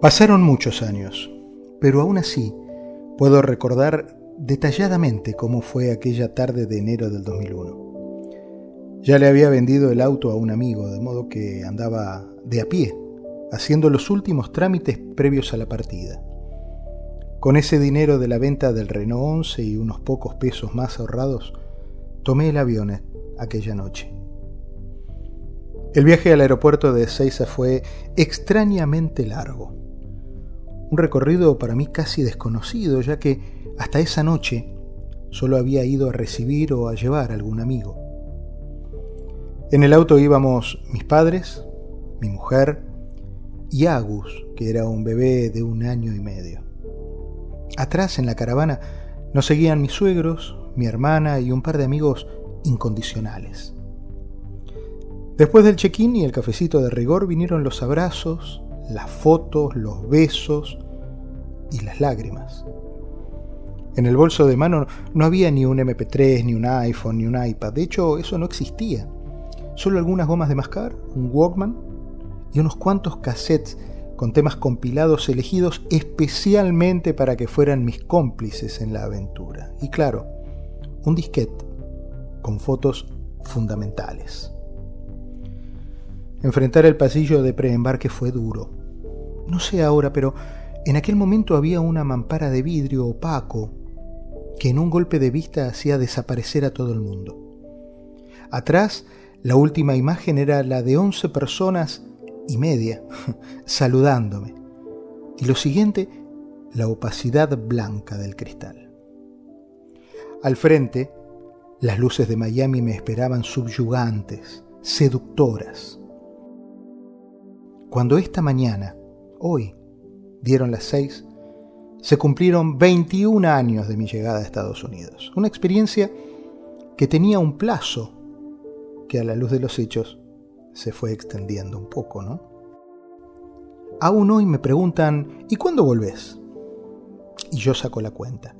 Pasaron muchos años, pero aún así puedo recordar detalladamente cómo fue aquella tarde de enero del 2001. Ya le había vendido el auto a un amigo, de modo que andaba de a pie, haciendo los últimos trámites previos a la partida. Con ese dinero de la venta del Renault 11 y unos pocos pesos más ahorrados, tomé el avión aquella noche. El viaje al aeropuerto de Ezeiza fue extrañamente largo. Un recorrido para mí casi desconocido, ya que hasta esa noche solo había ido a recibir o a llevar a algún amigo. En el auto íbamos mis padres, mi mujer y Agus, que era un bebé de un año y medio. Atrás en la caravana nos seguían mis suegros, mi hermana y un par de amigos incondicionales. Después del check-in y el cafecito de rigor vinieron los abrazos, las fotos, los besos y las lágrimas. En el bolso de mano no había ni un MP3, ni un iPhone, ni un iPad. De hecho, eso no existía. Solo algunas gomas de mascar, un Walkman y unos cuantos cassettes con temas compilados elegidos especialmente para que fueran mis cómplices en la aventura. Y claro, un disquete con fotos fundamentales. Enfrentar el pasillo de preembarque fue duro. No sé ahora, pero en aquel momento había una mampara de vidrio opaco que en un golpe de vista hacía desaparecer a todo el mundo. Atrás, la última imagen era la de once personas y media saludándome. Y lo siguiente, la opacidad blanca del cristal. Al frente, las luces de Miami me esperaban subyugantes, seductoras. Cuando esta mañana, hoy, dieron las seis, se cumplieron 21 años de mi llegada a Estados Unidos. Una experiencia que tenía un plazo que a la luz de los hechos se fue extendiendo un poco, ¿no? Aún hoy me preguntan, ¿y cuándo volvés? Y yo saco la cuenta.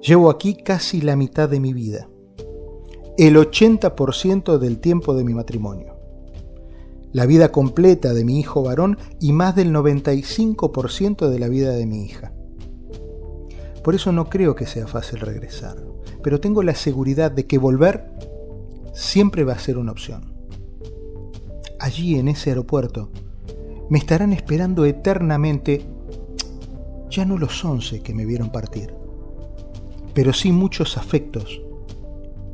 Llevo aquí casi la mitad de mi vida, el 80% del tiempo de mi matrimonio, la vida completa de mi hijo varón y más del 95% de la vida de mi hija. Por eso no creo que sea fácil regresar, pero tengo la seguridad de que volver siempre va a ser una opción allí en ese aeropuerto, me estarán esperando eternamente ya no los once que me vieron partir, pero sí muchos afectos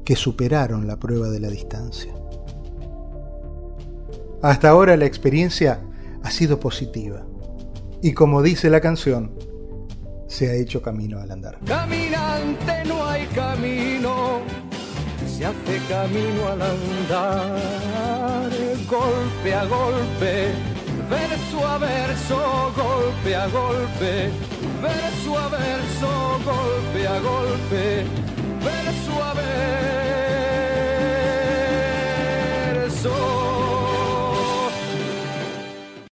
que superaron la prueba de la distancia. Hasta ahora la experiencia ha sido positiva. Y como dice la canción, se ha hecho camino al andar. Caminante no hay camino, se hace camino al andar, golpe a golpe, verso a verso, golpe a golpe, verso a verso, golpe a golpe